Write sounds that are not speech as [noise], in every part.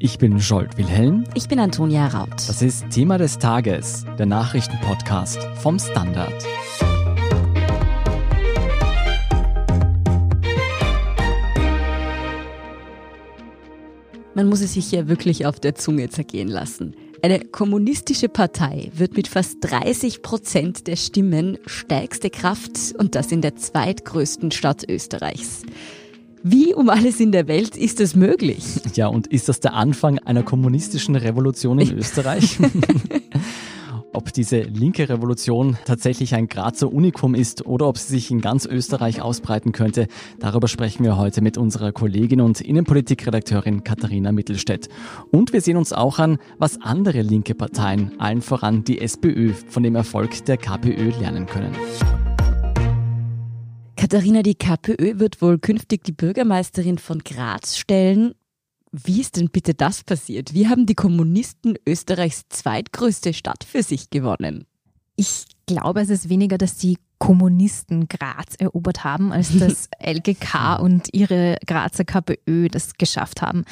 Ich bin Scholt Wilhelm. Ich bin Antonia Raut. Das ist Thema des Tages, der Nachrichtenpodcast vom Standard. Man muss es sich ja wirklich auf der Zunge zergehen lassen. Eine kommunistische Partei wird mit fast 30 Prozent der Stimmen stärkste Kraft und das in der zweitgrößten Stadt Österreichs. Wie um alles in der Welt ist es möglich? Ja, und ist das der Anfang einer kommunistischen Revolution in [laughs] Österreich? [laughs] ob diese linke Revolution tatsächlich ein Grazer Unikum ist oder ob sie sich in ganz Österreich ausbreiten könnte, darüber sprechen wir heute mit unserer Kollegin und Innenpolitikredakteurin Katharina Mittelstädt. Und wir sehen uns auch an, was andere linke Parteien, allen voran die SPÖ, von dem Erfolg der KPÖ lernen können. Katharina, die KPÖ wird wohl künftig die Bürgermeisterin von Graz stellen. Wie ist denn bitte das passiert? Wie haben die Kommunisten Österreichs zweitgrößte Stadt für sich gewonnen? Ich glaube, es ist weniger, dass die Kommunisten Graz erobert haben, als [laughs] dass LGK und ihre Grazer KPÖ das geschafft haben.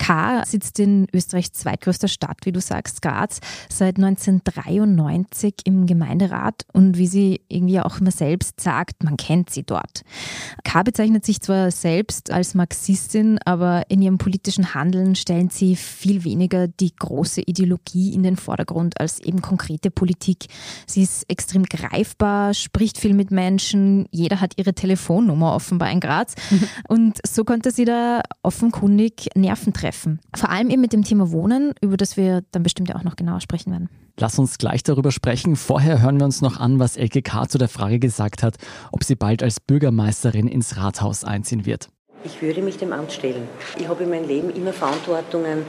K sitzt in Österreichs zweitgrößter Stadt, wie du sagst, Graz, seit 1993 im Gemeinderat und wie sie irgendwie auch immer selbst sagt, man kennt sie dort. K bezeichnet sich zwar selbst als Marxistin, aber in ihrem politischen Handeln stellen sie viel weniger die große Ideologie in den Vordergrund als eben konkrete Politik. Sie ist extrem greifbar, spricht viel mit Menschen, jeder hat ihre Telefonnummer offenbar in Graz und so konnte sie da offenkundig Nerven treffen treffen. Vor allem eben mit dem Thema Wohnen, über das wir dann bestimmt ja auch noch genauer sprechen werden. Lass uns gleich darüber sprechen. Vorher hören wir uns noch an, was Elke K. zu der Frage gesagt hat, ob sie bald als Bürgermeisterin ins Rathaus einziehen wird. Ich würde mich dem Amt stellen. Ich habe in meinem Leben immer Verantwortungen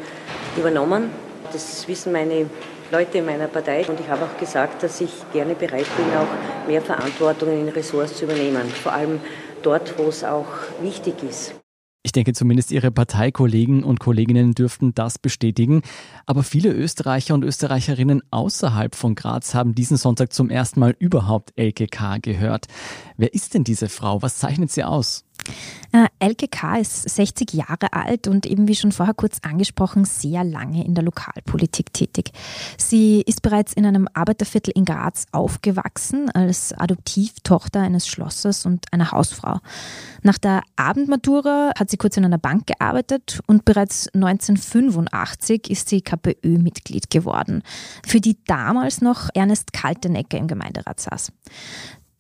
übernommen. Das wissen meine Leute in meiner Partei. Und ich habe auch gesagt, dass ich gerne bereit bin, auch mehr Verantwortung in Ressorts zu übernehmen. Vor allem dort, wo es auch wichtig ist. Ich denke zumindest Ihre Parteikollegen und Kolleginnen dürften das bestätigen. Aber viele Österreicher und Österreicherinnen außerhalb von Graz haben diesen Sonntag zum ersten Mal überhaupt LKK gehört. Wer ist denn diese Frau? Was zeichnet sie aus? Äh, Elke K. ist 60 Jahre alt und eben wie schon vorher kurz angesprochen, sehr lange in der Lokalpolitik tätig. Sie ist bereits in einem Arbeiterviertel in Graz aufgewachsen als Adoptivtochter eines Schlossers und einer Hausfrau. Nach der Abendmatura hat sie kurz in einer Bank gearbeitet und bereits 1985 ist sie KPÖ-Mitglied geworden, für die damals noch Ernest Kaltenecker im Gemeinderat saß.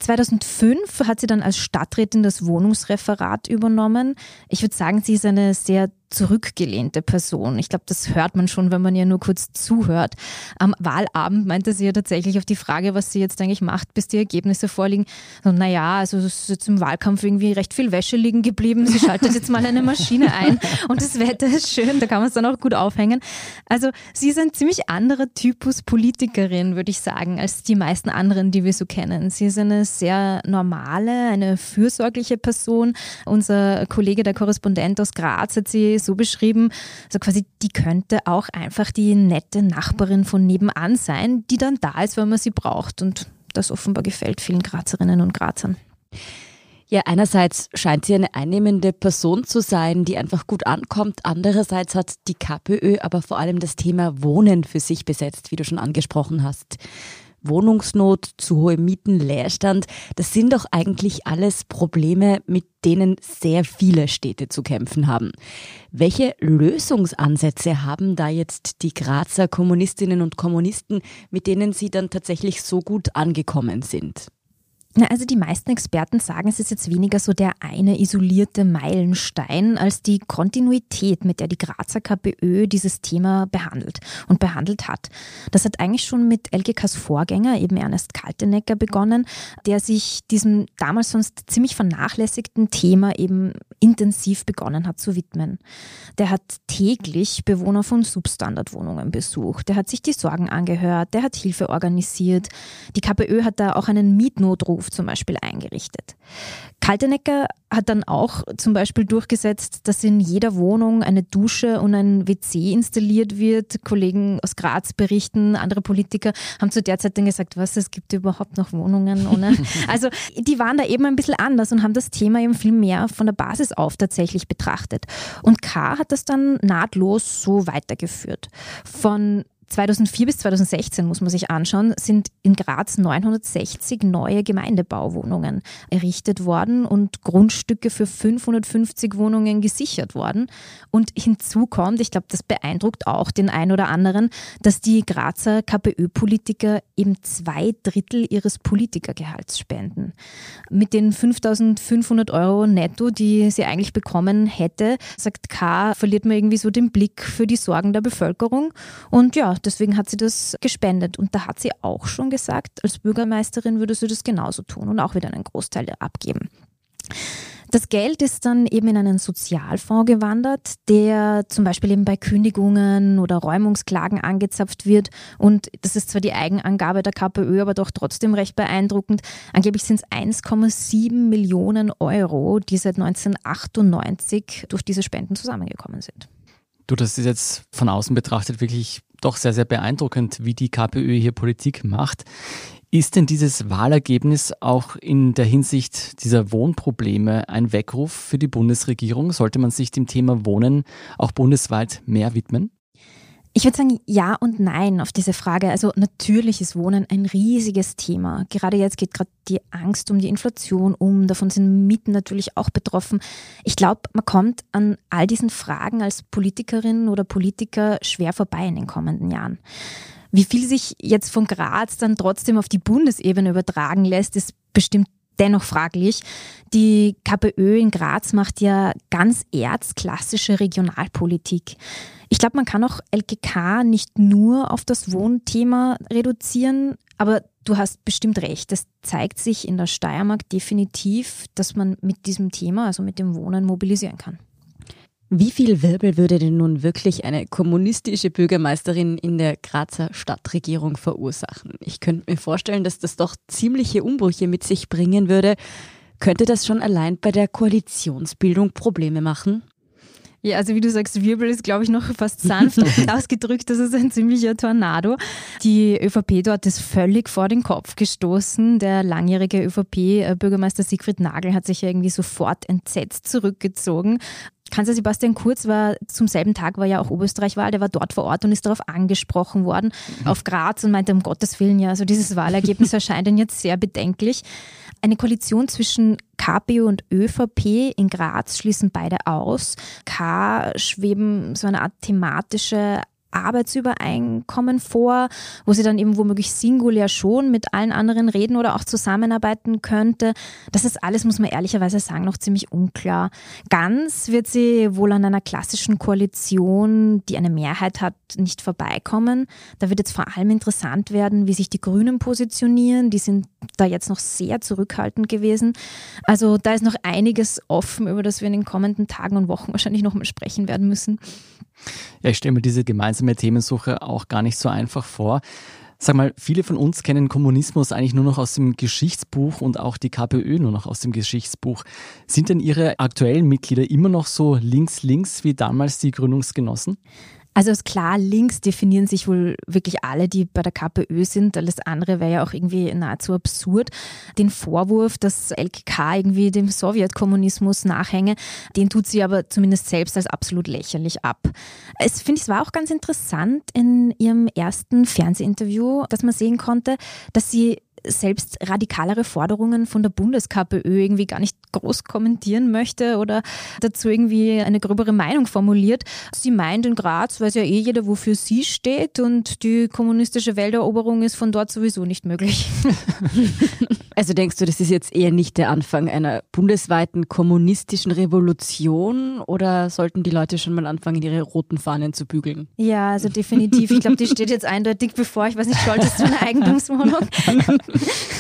2005 hat sie dann als Stadträtin das Wohnungsreferat übernommen. Ich würde sagen, sie ist eine sehr zurückgelehnte Person. Ich glaube, das hört man schon, wenn man ihr nur kurz zuhört. Am Wahlabend meinte sie ja tatsächlich auf die Frage, was sie jetzt eigentlich macht, bis die Ergebnisse vorliegen. So, naja, also es ist jetzt im Wahlkampf irgendwie recht viel Wäsche liegen geblieben. Sie schaltet jetzt mal eine Maschine ein und das Wetter ist schön, da kann man es dann auch gut aufhängen. Also sie ist ein ziemlich anderer Typus Politikerin, würde ich sagen, als die meisten anderen, die wir so kennen. Sie ist eine sehr normale, eine fürsorgliche Person. Unser Kollege, der Korrespondent aus Graz, hat sie so beschrieben, also quasi, die könnte auch einfach die nette Nachbarin von nebenan sein, die dann da ist, wenn man sie braucht. Und das offenbar gefällt vielen Grazerinnen und Grazern. Ja, einerseits scheint sie eine einnehmende Person zu sein, die einfach gut ankommt. Andererseits hat die KPÖ aber vor allem das Thema Wohnen für sich besetzt, wie du schon angesprochen hast. Wohnungsnot, zu hohe Mieten, Leerstand, das sind doch eigentlich alles Probleme, mit denen sehr viele Städte zu kämpfen haben. Welche Lösungsansätze haben da jetzt die Grazer Kommunistinnen und Kommunisten, mit denen sie dann tatsächlich so gut angekommen sind? Na, also die meisten Experten sagen, es ist jetzt weniger so der eine isolierte Meilenstein als die Kontinuität, mit der die Grazer KPÖ dieses Thema behandelt und behandelt hat. Das hat eigentlich schon mit LGKs Vorgänger, eben Ernest Kaltenecker, begonnen, der sich diesem damals sonst ziemlich vernachlässigten Thema eben intensiv begonnen hat zu widmen. Der hat täglich Bewohner von Substandardwohnungen besucht, der hat sich die Sorgen angehört, der hat Hilfe organisiert. Die KPÖ hat da auch einen Mietnotruf Notruf zum Beispiel eingerichtet. Kaltenecker hat dann auch zum Beispiel durchgesetzt, dass in jeder Wohnung eine Dusche und ein WC installiert wird. Kollegen aus Graz berichten, andere Politiker haben zu der Zeit dann gesagt, was, es gibt überhaupt noch Wohnungen ohne. [laughs] Also die waren da eben ein bisschen anders und haben das Thema eben viel mehr von der Basis auf tatsächlich betrachtet. Und K hat das dann nahtlos so weitergeführt. Von 2004 bis 2016 muss man sich anschauen, sind in Graz 960 neue Gemeindebauwohnungen errichtet worden und Grundstücke für 550 Wohnungen gesichert worden. Und hinzu kommt, ich glaube, das beeindruckt auch den einen oder anderen, dass die Grazer KPÖ-Politiker eben zwei Drittel ihres Politikergehalts spenden. Mit den 5500 Euro netto, die sie eigentlich bekommen hätte, sagt K., verliert man irgendwie so den Blick für die Sorgen der Bevölkerung. Und ja, deswegen hat sie das gespendet. Und da hat sie auch schon gesagt, als Bürgermeisterin würde sie das genauso tun und auch wieder einen Großteil abgeben. Das Geld ist dann eben in einen Sozialfonds gewandert, der zum Beispiel eben bei Kündigungen oder Räumungsklagen angezapft wird. Und das ist zwar die Eigenangabe der KPÖ, aber doch trotzdem recht beeindruckend. Angeblich sind es 1,7 Millionen Euro, die seit 1998 durch diese Spenden zusammengekommen sind. Du, das ist jetzt von außen betrachtet wirklich doch sehr, sehr beeindruckend, wie die KPÖ hier Politik macht. Ist denn dieses Wahlergebnis auch in der Hinsicht dieser Wohnprobleme ein Weckruf für die Bundesregierung? Sollte man sich dem Thema Wohnen auch bundesweit mehr widmen? Ich würde sagen, ja und nein auf diese Frage. Also natürlich ist Wohnen ein riesiges Thema. Gerade jetzt geht gerade die Angst um die Inflation um. Davon sind Mieten natürlich auch betroffen. Ich glaube, man kommt an all diesen Fragen als Politikerin oder Politiker schwer vorbei in den kommenden Jahren. Wie viel sich jetzt von Graz dann trotzdem auf die Bundesebene übertragen lässt, ist bestimmt dennoch fraglich. Die KPÖ in Graz macht ja ganz erzklassische Regionalpolitik. Ich glaube, man kann auch LGK nicht nur auf das Wohnthema reduzieren, aber du hast bestimmt recht. Es zeigt sich in der Steiermark definitiv, dass man mit diesem Thema, also mit dem Wohnen, mobilisieren kann. Wie viel Wirbel würde denn nun wirklich eine kommunistische Bürgermeisterin in der Grazer Stadtregierung verursachen? Ich könnte mir vorstellen, dass das doch ziemliche Umbrüche mit sich bringen würde. Könnte das schon allein bei der Koalitionsbildung Probleme machen? Ja, also wie du sagst, Wirbel ist, glaube ich, noch fast sanft [laughs] ausgedrückt. Das ist ein ziemlicher Tornado. Die ÖVP dort ist völlig vor den Kopf gestoßen. Der langjährige ÖVP-Bürgermeister Siegfried Nagel hat sich ja irgendwie sofort entsetzt zurückgezogen. Kanzler Sebastian Kurz war zum selben Tag war ja auch Oberösterreich-Wahl, der war dort vor Ort und ist darauf angesprochen worden mhm. auf Graz und meinte, um Gottes Willen, ja, also dieses Wahlergebnis [laughs] erscheint ihn jetzt sehr bedenklich. Eine Koalition zwischen KPÖ und ÖVP in Graz schließen beide aus. K schweben so eine Art thematische Arbeitsübereinkommen vor, wo sie dann eben womöglich singulär schon mit allen anderen reden oder auch zusammenarbeiten könnte. Das ist alles, muss man ehrlicherweise sagen, noch ziemlich unklar. Ganz wird sie wohl an einer klassischen Koalition, die eine Mehrheit hat, nicht vorbeikommen. Da wird jetzt vor allem interessant werden, wie sich die Grünen positionieren. Die sind da jetzt noch sehr zurückhaltend gewesen. Also da ist noch einiges offen, über das wir in den kommenden Tagen und Wochen wahrscheinlich noch mal sprechen werden müssen. Ja, ich stelle mir diese gemeinsame Themensuche auch gar nicht so einfach vor. Sag mal, viele von uns kennen Kommunismus eigentlich nur noch aus dem Geschichtsbuch und auch die KPÖ nur noch aus dem Geschichtsbuch. Sind denn Ihre aktuellen Mitglieder immer noch so links-links wie damals die Gründungsgenossen? Also ist klar, links definieren sich wohl wirklich alle, die bei der KPÖ sind. Alles andere wäre ja auch irgendwie nahezu absurd. Den Vorwurf, dass LKK irgendwie dem Sowjetkommunismus nachhänge, den tut sie aber zumindest selbst als absolut lächerlich ab. Es finde ich, es war auch ganz interessant in ihrem ersten Fernsehinterview, dass man sehen konnte, dass sie selbst radikalere Forderungen von der Bundes-KPÖ irgendwie gar nicht groß kommentieren möchte oder dazu irgendwie eine gröbere Meinung formuliert. Sie meint, in Graz weiß ja eh jeder, wofür sie steht und die kommunistische Welteroberung ist von dort sowieso nicht möglich. [laughs] Also denkst du, das ist jetzt eher nicht der Anfang einer bundesweiten kommunistischen Revolution oder sollten die Leute schon mal anfangen, ihre roten Fahnen zu bügeln? Ja, also definitiv. Ich glaube, die steht jetzt eindeutig bevor. Ich weiß nicht, solltest du eine [laughs] Eigentumswohnung? [laughs]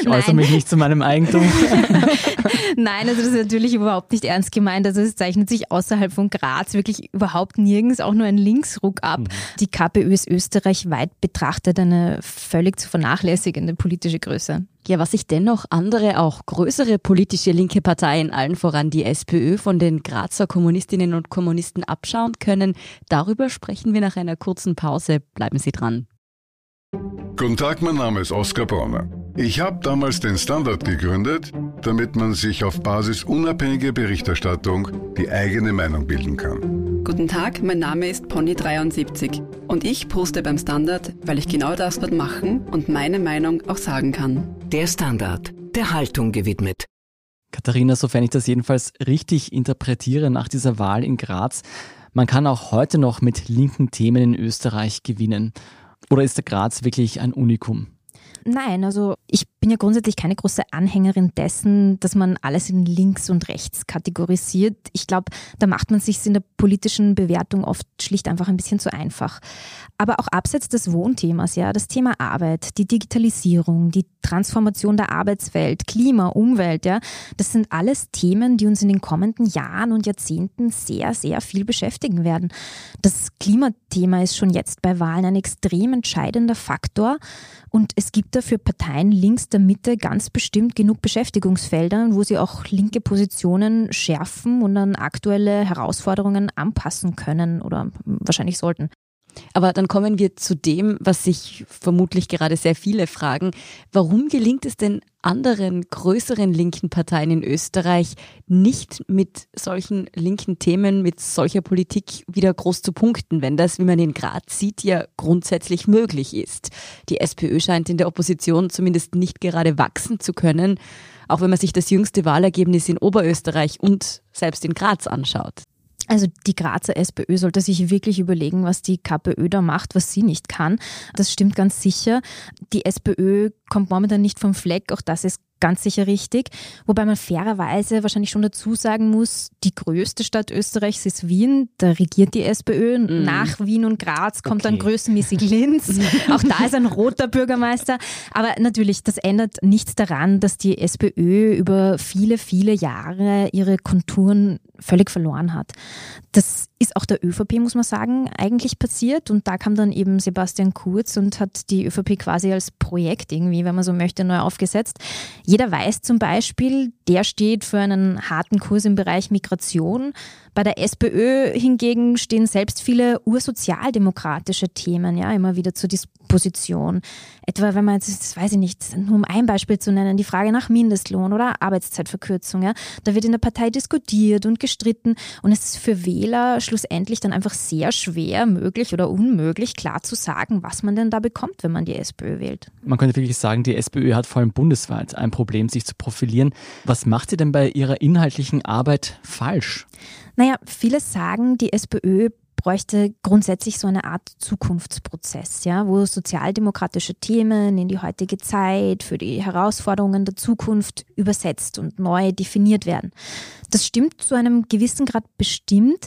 Ich äußere mich nicht zu meinem Eigentum. [laughs] Nein, also das ist natürlich überhaupt nicht ernst gemeint. Also es zeichnet sich außerhalb von Graz wirklich überhaupt nirgends auch nur ein Linksruck ab. Mhm. Die KPÖ ist österreichweit betrachtet eine völlig zu vernachlässigende politische Größe. Ja, was sich dennoch andere, auch größere politische linke Parteien, allen voran die SPÖ, von den Grazer Kommunistinnen und Kommunisten abschauen können, darüber sprechen wir nach einer kurzen Pause. Bleiben Sie dran. Guten Tag, mein Name ist Oskar Bronner. Ich habe damals den Standard gegründet, damit man sich auf Basis unabhängiger Berichterstattung die eigene Meinung bilden kann. Guten Tag, mein Name ist Pony73 und ich poste beim Standard, weil ich genau das dort machen und meine Meinung auch sagen kann. Der Standard, der Haltung gewidmet. Katharina, sofern ich das jedenfalls richtig interpretiere nach dieser Wahl in Graz, man kann auch heute noch mit linken Themen in Österreich gewinnen. Oder ist der Graz wirklich ein Unikum? Nein, also ich bin ja grundsätzlich keine große Anhängerin dessen, dass man alles in links und rechts kategorisiert. Ich glaube, da macht man sich in der politischen Bewertung oft schlicht einfach ein bisschen zu einfach. Aber auch abseits des Wohnthemas, ja, das Thema Arbeit, die Digitalisierung, die Transformation der Arbeitswelt, Klima, Umwelt, ja, das sind alles Themen, die uns in den kommenden Jahren und Jahrzehnten sehr, sehr viel beschäftigen werden. Das Klimathema ist schon jetzt bei Wahlen ein extrem entscheidender Faktor und es gibt dafür Parteien links der Mitte ganz bestimmt genug Beschäftigungsfelder, wo sie auch linke Positionen schärfen und an aktuelle Herausforderungen anpassen können oder wahrscheinlich sollten. Aber dann kommen wir zu dem, was sich vermutlich gerade sehr viele fragen. Warum gelingt es denn anderen größeren linken Parteien in Österreich nicht mit solchen linken Themen, mit solcher Politik wieder groß zu punkten, wenn das, wie man in Graz sieht, ja grundsätzlich möglich ist? Die SPÖ scheint in der Opposition zumindest nicht gerade wachsen zu können, auch wenn man sich das jüngste Wahlergebnis in Oberösterreich und selbst in Graz anschaut. Also die Grazer SPÖ sollte sich wirklich überlegen, was die KPÖ da macht, was sie nicht kann. Das stimmt ganz sicher. Die SPÖ kommt momentan nicht vom Fleck, auch das ist ganz sicher richtig. Wobei man fairerweise wahrscheinlich schon dazu sagen muss, die größte Stadt Österreichs ist Wien, da regiert die SPÖ. Mm. Nach Wien und Graz kommt okay. dann größenmäßig Linz. [laughs] Auch da ist ein roter Bürgermeister. Aber natürlich, das ändert nichts daran, dass die SPÖ über viele, viele Jahre ihre Konturen völlig verloren hat. Das ist auch der ÖVP, muss man sagen, eigentlich passiert. Und da kam dann eben Sebastian Kurz und hat die ÖVP quasi als Projekt irgendwie, wenn man so möchte, neu aufgesetzt. Jeder weiß zum Beispiel, der steht für einen harten Kurs im Bereich Migration. Bei der SPÖ hingegen stehen selbst viele ursozialdemokratische Themen ja immer wieder zur Disposition. Etwa, wenn man jetzt, das weiß ich nicht, nur um ein Beispiel zu nennen, die Frage nach Mindestlohn oder Arbeitszeitverkürzung. Ja, da wird in der Partei diskutiert und gestritten und es ist für Wähler schlussendlich dann einfach sehr schwer möglich oder unmöglich klar zu sagen, was man denn da bekommt, wenn man die SPÖ wählt. Man könnte wirklich sagen, die SPÖ hat vor allem bundesweit ein Problem, sich zu profilieren. Was macht sie denn bei ihrer inhaltlichen Arbeit falsch? Naja, viele sagen, die SPÖ bräuchte grundsätzlich so eine Art Zukunftsprozess, ja, wo sozialdemokratische Themen in die heutige Zeit für die Herausforderungen der Zukunft übersetzt und neu definiert werden. Das stimmt zu einem gewissen Grad bestimmt.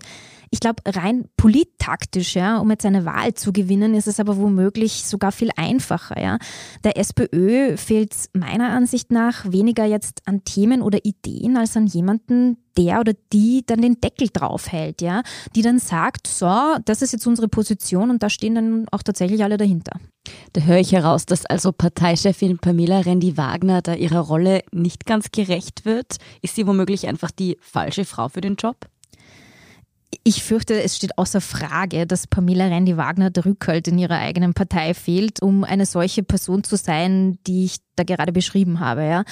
Ich glaube, rein polittaktisch, ja, um jetzt eine Wahl zu gewinnen, ist es aber womöglich sogar viel einfacher. Ja. Der SPÖ fehlt meiner Ansicht nach weniger jetzt an Themen oder Ideen als an jemanden, der oder die dann den Deckel draufhält, ja, die dann sagt, so, das ist jetzt unsere Position und da stehen dann auch tatsächlich alle dahinter. Da höre ich heraus, dass also Parteichefin Pamela Rendi-Wagner da ihrer Rolle nicht ganz gerecht wird. Ist sie womöglich einfach die falsche Frau für den Job? Ich fürchte, es steht außer Frage, dass Pamela Rendi-Wagner der Rückhalt in ihrer eigenen Partei fehlt, um eine solche Person zu sein, die ich da gerade beschrieben habe. Ja.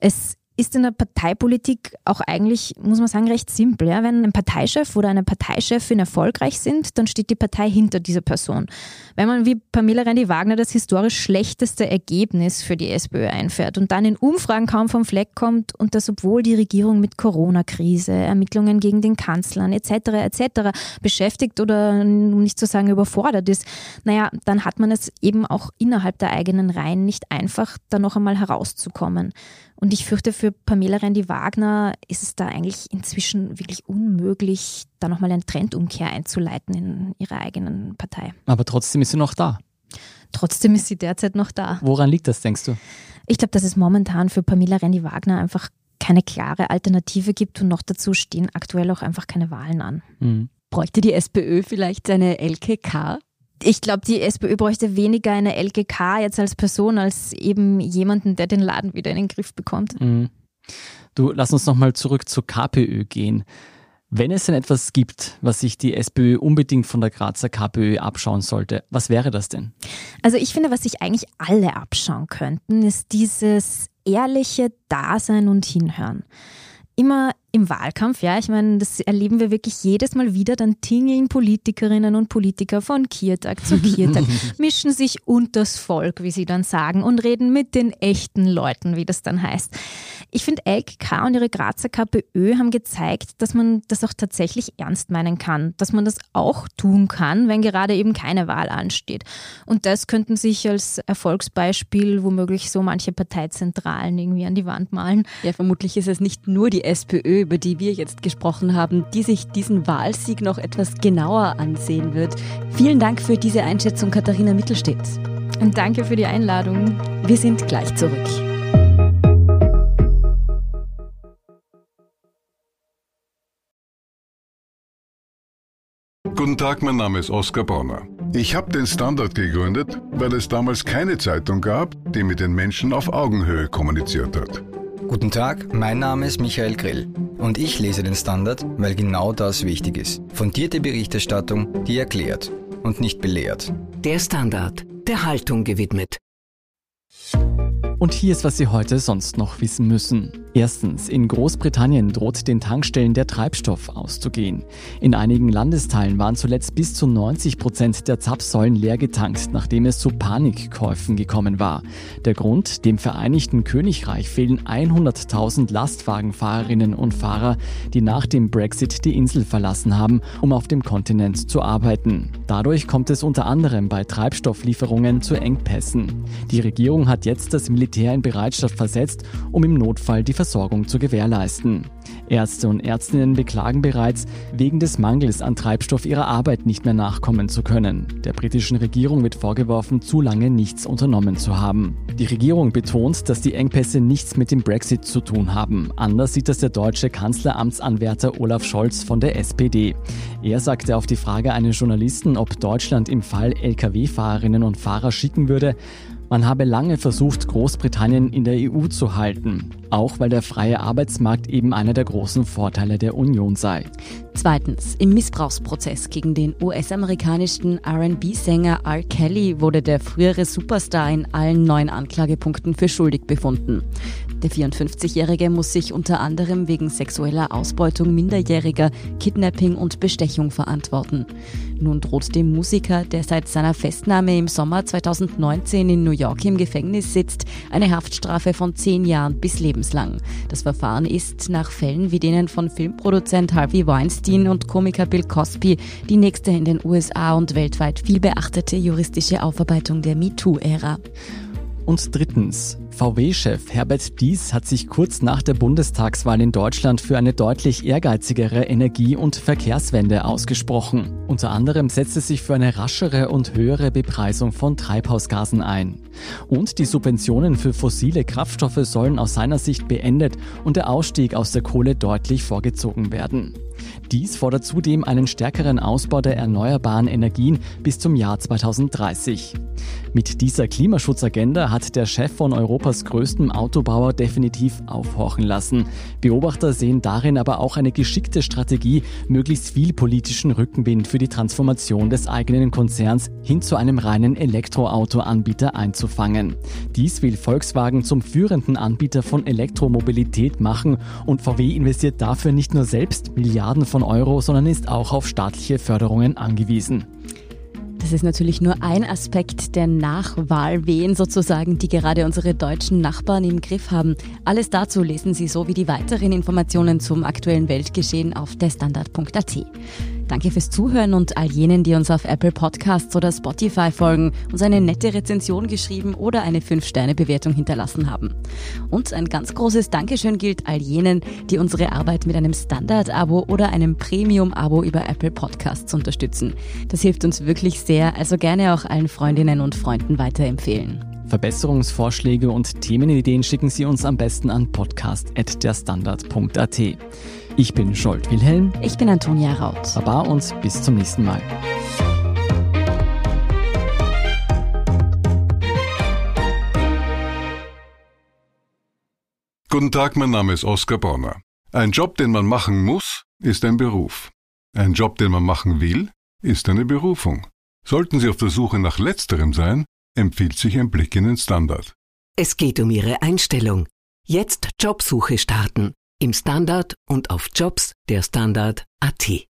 Es ist in der Parteipolitik auch eigentlich, muss man sagen, recht simpel. Ja? Wenn ein Parteichef oder eine Parteichefin erfolgreich sind, dann steht die Partei hinter dieser Person. Wenn man wie Pamela Rendi-Wagner das historisch schlechteste Ergebnis für die SPÖ einfährt und dann in Umfragen kaum vom Fleck kommt und das obwohl die Regierung mit Corona-Krise, Ermittlungen gegen den Kanzlern etc. etc. beschäftigt oder um nicht zu sagen überfordert ist, naja, dann hat man es eben auch innerhalb der eigenen Reihen nicht einfach, da noch einmal herauszukommen. Und ich fürchte, für Pamela Rendi-Wagner ist es da eigentlich inzwischen wirklich unmöglich, da nochmal eine Trendumkehr einzuleiten in ihrer eigenen Partei. Aber trotzdem ist sie noch da. Trotzdem ist sie derzeit noch da. Woran liegt das, denkst du? Ich glaube, dass es momentan für Pamela Rendi-Wagner einfach keine klare Alternative gibt und noch dazu stehen aktuell auch einfach keine Wahlen an. Mhm. Bräuchte die SPÖ vielleicht eine LKK? Ich glaube, die SPÖ bräuchte weniger eine LGK jetzt als Person, als eben jemanden, der den Laden wieder in den Griff bekommt. Mhm. Du, lass uns nochmal zurück zur KPÖ gehen. Wenn es denn etwas gibt, was sich die SPÖ unbedingt von der Grazer KPÖ abschauen sollte, was wäre das denn? Also ich finde, was sich eigentlich alle abschauen könnten, ist dieses ehrliche Dasein und Hinhören. Immer im Wahlkampf, ja, ich meine, das erleben wir wirklich jedes Mal wieder, dann tingeln Politikerinnen und Politiker von Kiertag zu Kiertag, [laughs] mischen sich unters Volk, wie sie dann sagen, und reden mit den echten Leuten, wie das dann heißt. Ich finde, LKK und ihre Grazer KPÖ haben gezeigt, dass man das auch tatsächlich ernst meinen kann, dass man das auch tun kann, wenn gerade eben keine Wahl ansteht. Und das könnten sich als Erfolgsbeispiel womöglich so manche Parteizentralen irgendwie an die Wand malen. Ja, vermutlich ist es nicht nur die SPÖ, über die wir jetzt gesprochen haben, die sich diesen Wahlsieg noch etwas genauer ansehen wird. Vielen Dank für diese Einschätzung, Katharina Mittelstedt. Und danke für die Einladung. Wir sind gleich zurück. Guten Tag, mein Name ist Oskar Bronner. Ich habe den Standard gegründet, weil es damals keine Zeitung gab, die mit den Menschen auf Augenhöhe kommuniziert hat. Guten Tag, mein Name ist Michael Grill und ich lese den Standard, weil genau das wichtig ist. Fundierte Berichterstattung, die erklärt und nicht belehrt. Der Standard, der Haltung gewidmet. Und hier ist, was Sie heute sonst noch wissen müssen. Erstens, in Großbritannien droht den Tankstellen der Treibstoff auszugehen. In einigen Landesteilen waren zuletzt bis zu 90 Prozent der Zapfsäulen leer getankt, nachdem es zu Panikkäufen gekommen war. Der Grund, dem Vereinigten Königreich fehlen 100.000 Lastwagenfahrerinnen und Fahrer, die nach dem Brexit die Insel verlassen haben, um auf dem Kontinent zu arbeiten. Dadurch kommt es unter anderem bei Treibstofflieferungen zu Engpässen. Die Regierung hat jetzt das Militär in Bereitschaft versetzt, um im Notfall die Versorgung zu gewährleisten. Ärzte und Ärztinnen beklagen bereits, wegen des Mangels an Treibstoff ihrer Arbeit nicht mehr nachkommen zu können. Der britischen Regierung wird vorgeworfen, zu lange nichts unternommen zu haben. Die Regierung betont, dass die Engpässe nichts mit dem Brexit zu tun haben. Anders sieht das der deutsche Kanzleramtsanwärter Olaf Scholz von der SPD. Er sagte auf die Frage eines Journalisten, ob Deutschland im Fall Lkw-Fahrerinnen und Fahrer schicken würde, man habe lange versucht, Großbritannien in der EU zu halten, auch weil der freie Arbeitsmarkt eben einer der großen Vorteile der Union sei. Zweitens, im Missbrauchsprozess gegen den US-amerikanischen RB-Sänger R. Kelly wurde der frühere Superstar in allen neun Anklagepunkten für schuldig befunden. Der 54-Jährige muss sich unter anderem wegen sexueller Ausbeutung Minderjähriger, Kidnapping und Bestechung verantworten. Nun droht dem Musiker, der seit seiner Festnahme im Sommer 2019 in New York im Gefängnis sitzt, eine Haftstrafe von zehn Jahren bis lebenslang. Das Verfahren ist nach Fällen wie denen von Filmproduzent Harvey Weinstein und Komiker Bill Cosby die nächste in den USA und weltweit viel beachtete juristische Aufarbeitung der MeToo-Ära. Und drittens, VW-Chef Herbert Dies hat sich kurz nach der Bundestagswahl in Deutschland für eine deutlich ehrgeizigere Energie- und Verkehrswende ausgesprochen. Unter anderem setzt er sich für eine raschere und höhere Bepreisung von Treibhausgasen ein. Und die Subventionen für fossile Kraftstoffe sollen aus seiner Sicht beendet und der Ausstieg aus der Kohle deutlich vorgezogen werden. Dies fordert zudem einen stärkeren Ausbau der erneuerbaren Energien bis zum Jahr 2030. Mit dieser Klimaschutzagenda hat der Chef von Europas größtem Autobauer definitiv aufhorchen lassen. Beobachter sehen darin aber auch eine geschickte Strategie, möglichst viel politischen Rückenwind für die Transformation des eigenen Konzerns hin zu einem reinen Elektroautoanbieter einzufangen. Dies will Volkswagen zum führenden Anbieter von Elektromobilität machen und VW investiert dafür nicht nur selbst Milliarden von Euro, sondern ist auch auf staatliche Förderungen angewiesen. Das ist natürlich nur ein Aspekt der Nachwahlwehen sozusagen, die gerade unsere deutschen Nachbarn im Griff haben. Alles dazu lesen Sie so wie die weiteren Informationen zum aktuellen Weltgeschehen auf derstandard.at. Danke fürs Zuhören und all jenen, die uns auf Apple Podcasts oder Spotify folgen, uns eine nette Rezension geschrieben oder eine 5-Sterne-Bewertung hinterlassen haben. Und ein ganz großes Dankeschön gilt all jenen, die unsere Arbeit mit einem Standard-Abo oder einem Premium-Abo über Apple Podcasts unterstützen. Das hilft uns wirklich sehr, also gerne auch allen Freundinnen und Freunden weiterempfehlen. Verbesserungsvorschläge und Themenideen schicken Sie uns am besten an podcast.derstandard.at. Ich bin Scholt Wilhelm. Ich bin Antonia Raut. Baba und bis zum nächsten Mal. Guten Tag, mein Name ist Oskar Bonner. Ein Job, den man machen muss, ist ein Beruf. Ein Job, den man machen will, ist eine Berufung. Sollten Sie auf der Suche nach letzterem sein, empfiehlt sich ein Blick in den Standard. Es geht um Ihre Einstellung. Jetzt Jobsuche starten. Im Standard und auf Jobs der Standard.at.